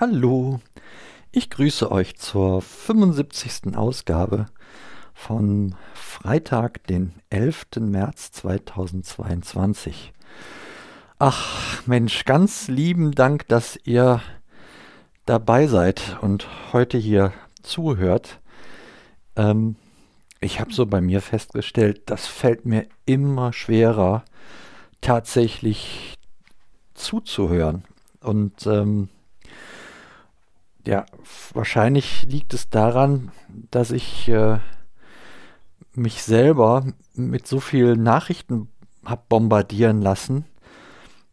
Hallo, ich grüße euch zur 75. Ausgabe von Freitag, den 11. März 2022. Ach Mensch, ganz lieben Dank, dass ihr dabei seid und heute hier zuhört. Ähm, ich habe so bei mir festgestellt, das fällt mir immer schwerer, tatsächlich zuzuhören. Und ähm, ja, wahrscheinlich liegt es daran, dass ich äh, mich selber mit so vielen Nachrichten habe bombardieren lassen,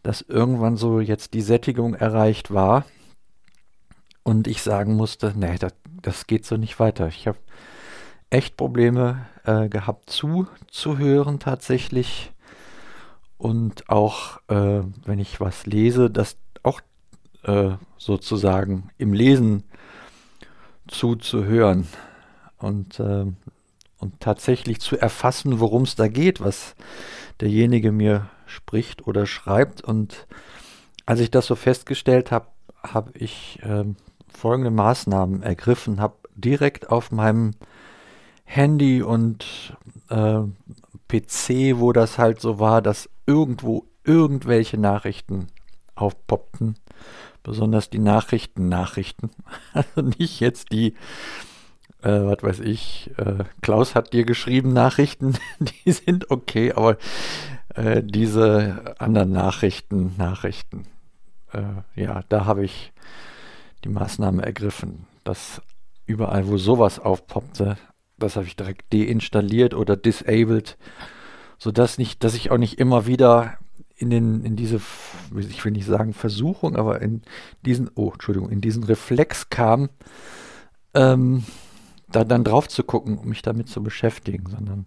dass irgendwann so jetzt die Sättigung erreicht war und ich sagen musste, nee, das, das geht so nicht weiter. Ich habe echt Probleme äh, gehabt zuzuhören tatsächlich und auch äh, wenn ich was lese, das auch äh, sozusagen im Lesen zuzuhören und, äh, und tatsächlich zu erfassen, worum es da geht, was derjenige mir spricht oder schreibt. Und als ich das so festgestellt habe, habe ich äh, folgende Maßnahmen ergriffen, habe direkt auf meinem Handy und äh, PC, wo das halt so war, dass irgendwo irgendwelche Nachrichten aufpoppten, besonders die Nachrichten-Nachrichten. Also nicht jetzt die, äh, was weiß ich, äh, Klaus hat dir geschrieben Nachrichten, die sind okay, aber äh, diese anderen Nachrichten, Nachrichten, äh, ja, da habe ich die Maßnahme ergriffen, dass überall, wo sowas aufpoppte, das habe ich direkt deinstalliert oder disabled, sodass nicht, dass ich auch nicht immer wieder in den, in diese, ich will nicht sagen Versuchung, aber in diesen, oh, Entschuldigung, in diesen Reflex kam, ähm, da dann drauf zu gucken, um mich damit zu beschäftigen, sondern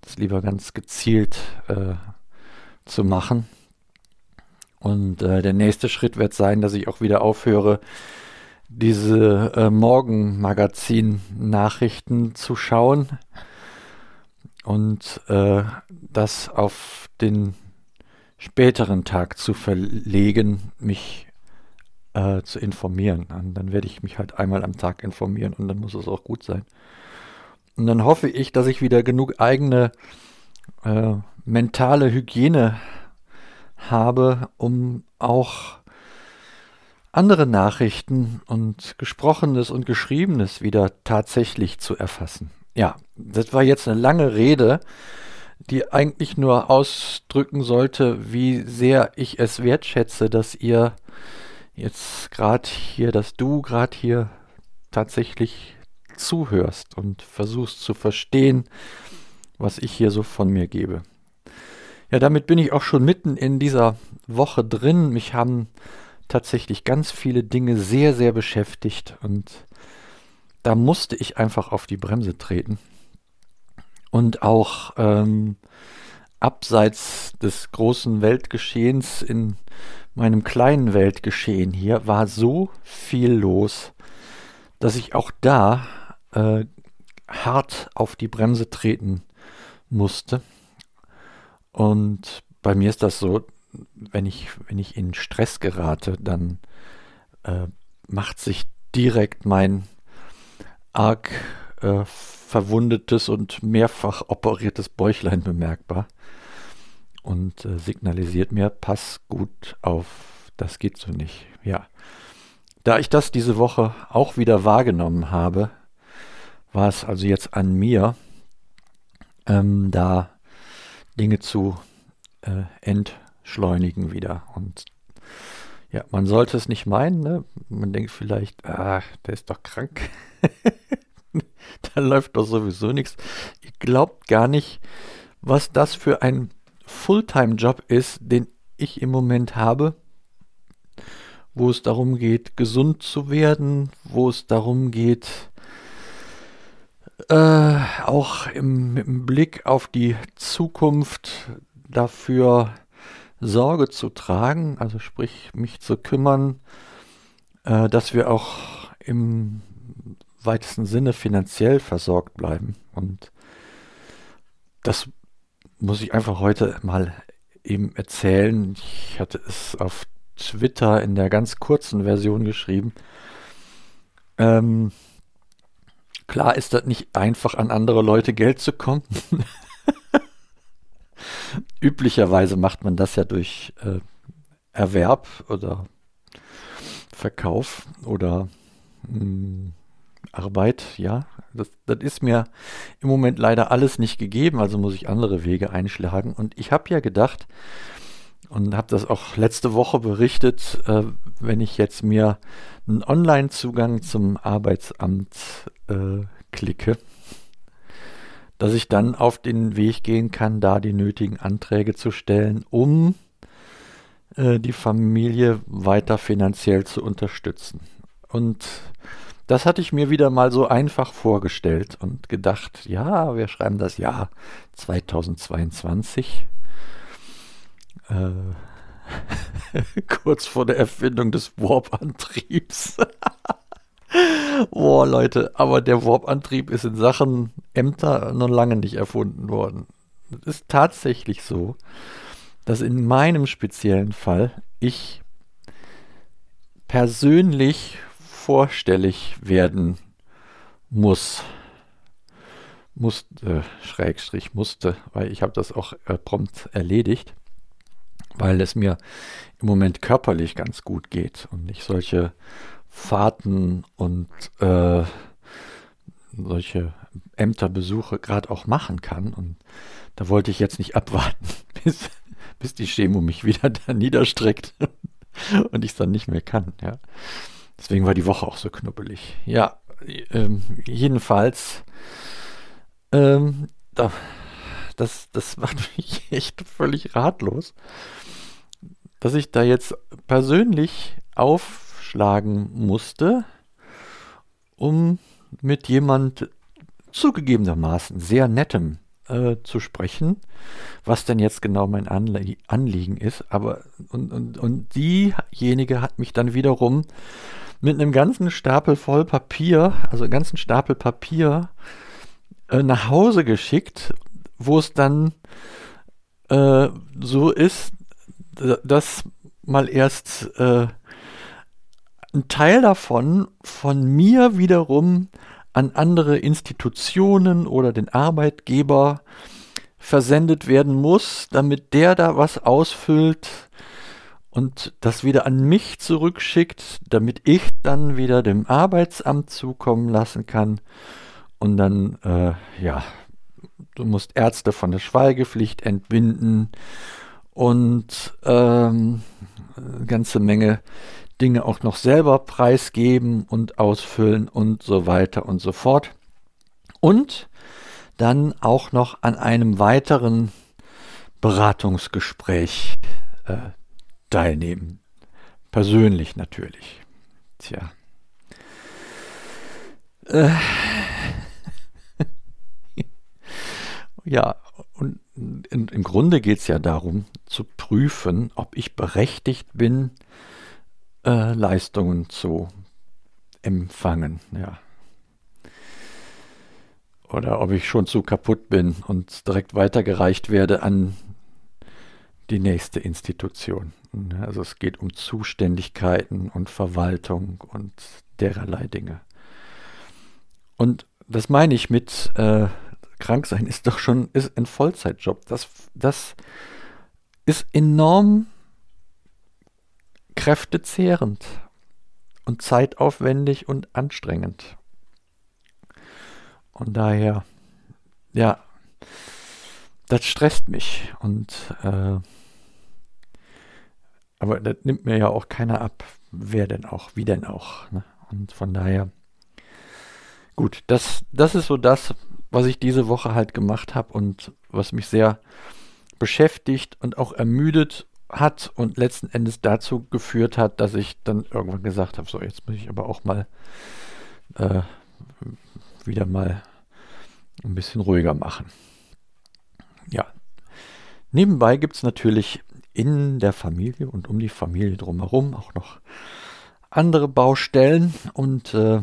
das lieber ganz gezielt äh, zu machen. Und äh, der nächste Schritt wird sein, dass ich auch wieder aufhöre, diese äh, Morgenmagazin-Nachrichten zu schauen und äh, das auf den späteren Tag zu verlegen, mich äh, zu informieren. Und dann werde ich mich halt einmal am Tag informieren und dann muss es auch gut sein. Und dann hoffe ich, dass ich wieder genug eigene äh, mentale Hygiene habe, um auch andere Nachrichten und Gesprochenes und Geschriebenes wieder tatsächlich zu erfassen. Ja, das war jetzt eine lange Rede die eigentlich nur ausdrücken sollte, wie sehr ich es wertschätze, dass ihr jetzt gerade hier, dass du gerade hier tatsächlich zuhörst und versuchst zu verstehen, was ich hier so von mir gebe. Ja, damit bin ich auch schon mitten in dieser Woche drin. Mich haben tatsächlich ganz viele Dinge sehr, sehr beschäftigt und da musste ich einfach auf die Bremse treten und auch ähm, abseits des großen Weltgeschehens in meinem kleinen Weltgeschehen hier war so viel los, dass ich auch da äh, hart auf die Bremse treten musste. Und bei mir ist das so, wenn ich, wenn ich in Stress gerate, dann äh, macht sich direkt mein arg äh, verwundetes und mehrfach operiertes Bäuchlein bemerkbar und äh, signalisiert mir, pass gut auf, das geht so nicht. Ja. Da ich das diese Woche auch wieder wahrgenommen habe, war es also jetzt an mir, ähm, da Dinge zu äh, entschleunigen wieder. Und ja, man sollte es nicht meinen, ne? Man denkt vielleicht, ah, der ist doch krank. da läuft doch sowieso nichts. Ihr glaubt gar nicht, was das für ein Fulltime-Job ist, den ich im Moment habe, wo es darum geht, gesund zu werden, wo es darum geht, äh, auch im, im Blick auf die Zukunft dafür Sorge zu tragen, also sprich mich zu kümmern, äh, dass wir auch im weitesten Sinne finanziell versorgt bleiben. Und das muss ich einfach heute mal eben erzählen. Ich hatte es auf Twitter in der ganz kurzen Version geschrieben. Ähm, klar ist das nicht einfach, an andere Leute Geld zu kommen. Üblicherweise macht man das ja durch äh, Erwerb oder Verkauf oder mh, hm, Arbeit, ja. Das, das ist mir im Moment leider alles nicht gegeben, also muss ich andere Wege einschlagen. Und ich habe ja gedacht, und habe das auch letzte Woche berichtet, äh, wenn ich jetzt mir einen Online-Zugang zum Arbeitsamt äh, klicke, dass ich dann auf den Weg gehen kann, da die nötigen Anträge zu stellen, um äh, die Familie weiter finanziell zu unterstützen. Und das hatte ich mir wieder mal so einfach vorgestellt und gedacht, ja, wir schreiben das Jahr 2022 äh, kurz vor der Erfindung des Warp-Antriebs. Boah, Leute, aber der Warp-Antrieb ist in Sachen Ämter noch lange nicht erfunden worden. Es ist tatsächlich so, dass in meinem speziellen Fall ich persönlich vorstellig werden muss. Musste, Schrägstrich musste, weil ich habe das auch äh, prompt erledigt weil es mir im Moment körperlich ganz gut geht und ich solche Fahrten und äh, solche Ämterbesuche gerade auch machen kann. Und da wollte ich jetzt nicht abwarten, bis, bis die Chemo mich wieder da niederstreckt und ich es dann nicht mehr kann. Ja. Deswegen war die Woche auch so knubbelig. Ja, ähm, jedenfalls, ähm, da, das, das macht mich echt völlig ratlos dass ich da jetzt persönlich aufschlagen musste, um mit jemand zugegebenermaßen sehr nettem äh, zu sprechen, was denn jetzt genau mein Anlie Anliegen ist. Aber und, und, und diejenige hat mich dann wiederum mit einem ganzen Stapel voll Papier, also einen ganzen Stapel Papier, äh, nach Hause geschickt, wo es dann äh, so ist, dass mal erst äh, ein Teil davon von mir wiederum an andere Institutionen oder den Arbeitgeber versendet werden muss, damit der da was ausfüllt und das wieder an mich zurückschickt, damit ich dann wieder dem Arbeitsamt zukommen lassen kann. Und dann, äh, ja, du musst Ärzte von der Schweigepflicht entbinden und ähm, eine ganze Menge Dinge auch noch selber preisgeben und ausfüllen und so weiter und so fort. Und dann auch noch an einem weiteren Beratungsgespräch äh, teilnehmen. Persönlich natürlich. Tja. Äh. ja, und in, im Grunde geht es ja darum, zu prüfen, ob ich berechtigt bin, äh, Leistungen zu empfangen. Ja. Oder ob ich schon zu kaputt bin und direkt weitergereicht werde an die nächste Institution. Also es geht um Zuständigkeiten und Verwaltung und dererlei Dinge. Und das meine ich mit äh, krank sein ist doch schon ist ein Vollzeitjob. Das, das ist enorm kräftezehrend und zeitaufwendig und anstrengend. Und daher, ja, das stresst mich. Und äh, aber das nimmt mir ja auch keiner ab, wer denn auch, wie denn auch. Ne? Und von daher, gut, das, das ist so das, was ich diese Woche halt gemacht habe und was mich sehr beschäftigt und auch ermüdet hat und letzten Endes dazu geführt hat, dass ich dann irgendwann gesagt habe, so jetzt muss ich aber auch mal äh, wieder mal ein bisschen ruhiger machen. Ja. Nebenbei gibt es natürlich in der Familie und um die Familie drumherum auch noch andere Baustellen und äh,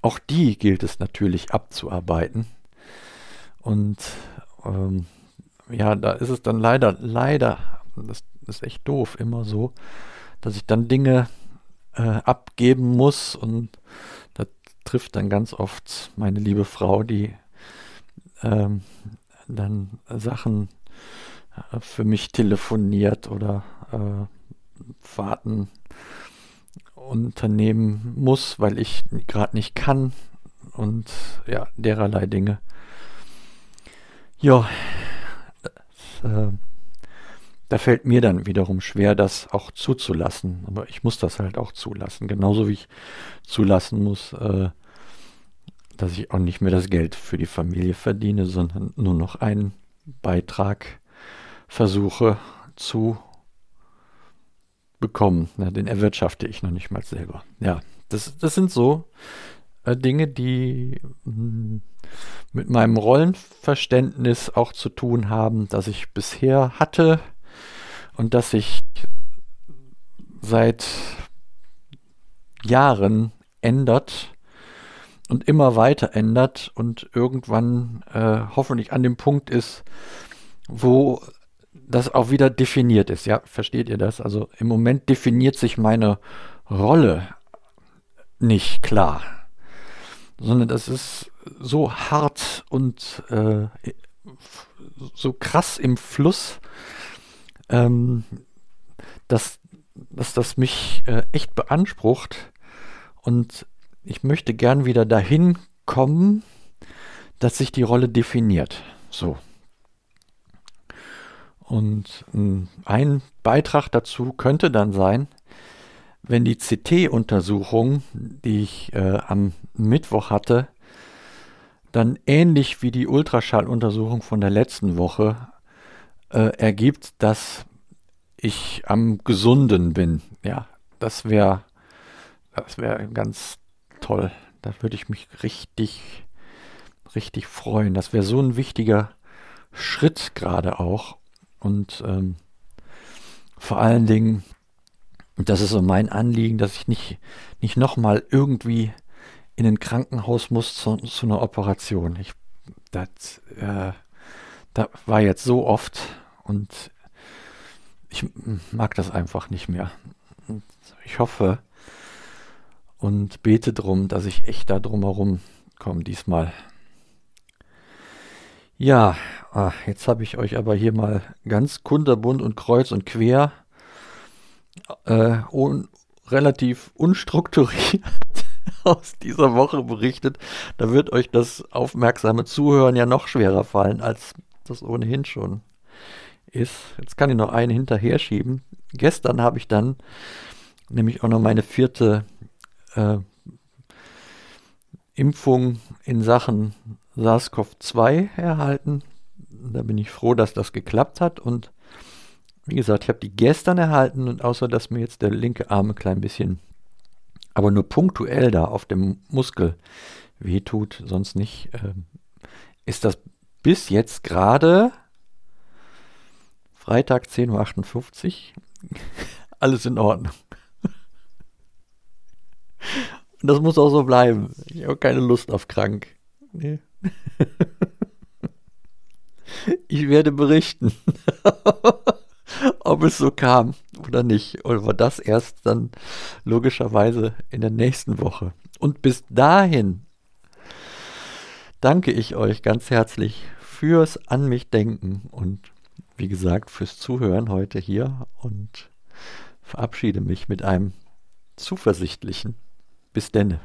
auch die gilt es natürlich abzuarbeiten. Und ähm, ja, da ist es dann leider, leider, das ist echt doof, immer so, dass ich dann Dinge äh, abgeben muss und das trifft dann ganz oft meine liebe Frau, die ähm, dann Sachen äh, für mich telefoniert oder äh, Fahrten unternehmen muss, weil ich gerade nicht kann und ja, dererlei Dinge. Ja, äh, da fällt mir dann wiederum schwer, das auch zuzulassen. Aber ich muss das halt auch zulassen. Genauso wie ich zulassen muss, äh, dass ich auch nicht mehr das Geld für die Familie verdiene, sondern nur noch einen Beitrag versuche zu bekommen. Ja, den erwirtschafte ich noch nicht mal selber. Ja, das, das sind so äh, Dinge, die mh, hm, mit meinem Rollenverständnis auch zu tun haben, das ich bisher hatte und das sich seit Jahren ändert und immer weiter ändert und irgendwann äh, hoffentlich an dem Punkt ist, wo das auch wieder definiert ist. Ja, versteht ihr das? Also im Moment definiert sich meine Rolle nicht klar, sondern das ist so hart und äh, so krass im Fluss, ähm, dass, dass das mich äh, echt beansprucht und ich möchte gern wieder dahin kommen, dass sich die Rolle definiert. So. Und hm, ein Beitrag dazu könnte dann sein, wenn die CT-Untersuchung, die ich äh, am Mittwoch hatte, dann ähnlich wie die Ultraschalluntersuchung von der letzten Woche äh, ergibt, dass ich am gesunden bin. Ja, das wäre das wäre ganz toll. Da würde ich mich richtig richtig freuen. Das wäre so ein wichtiger Schritt gerade auch. Und ähm, vor allen Dingen, das ist so mein Anliegen, dass ich nicht, nicht nochmal irgendwie in ein Krankenhaus muss zu, zu einer Operation. Ich, das, äh, das war jetzt so oft und ich mag das einfach nicht mehr. Ich hoffe und bete drum, dass ich echt da drumherum komme diesmal. Ja, ah, jetzt habe ich euch aber hier mal ganz kunterbunt und kreuz und quer äh, un relativ unstrukturiert aus dieser Woche berichtet. Da wird euch das aufmerksame Zuhören ja noch schwerer fallen, als das ohnehin schon ist. Jetzt kann ich noch einen hinterher schieben. Gestern habe ich dann nämlich auch noch meine vierte äh, Impfung in Sachen SARS-CoV-2 erhalten. Da bin ich froh, dass das geklappt hat. Und wie gesagt, ich habe die gestern erhalten und außer dass mir jetzt der linke Arm ein klein bisschen, aber nur punktuell da auf dem Muskel wehtut, sonst nicht, äh, ist das bis jetzt gerade Freitag 10.58 Uhr alles in Ordnung. Und das muss auch so bleiben. Ich habe keine Lust auf krank. Nee. Ich werde berichten, ob es so kam oder nicht. Oder das erst dann logischerweise in der nächsten Woche. Und bis dahin danke ich euch ganz herzlich fürs An mich denken und wie gesagt fürs Zuhören heute hier und verabschiede mich mit einem zuversichtlichen bis denne.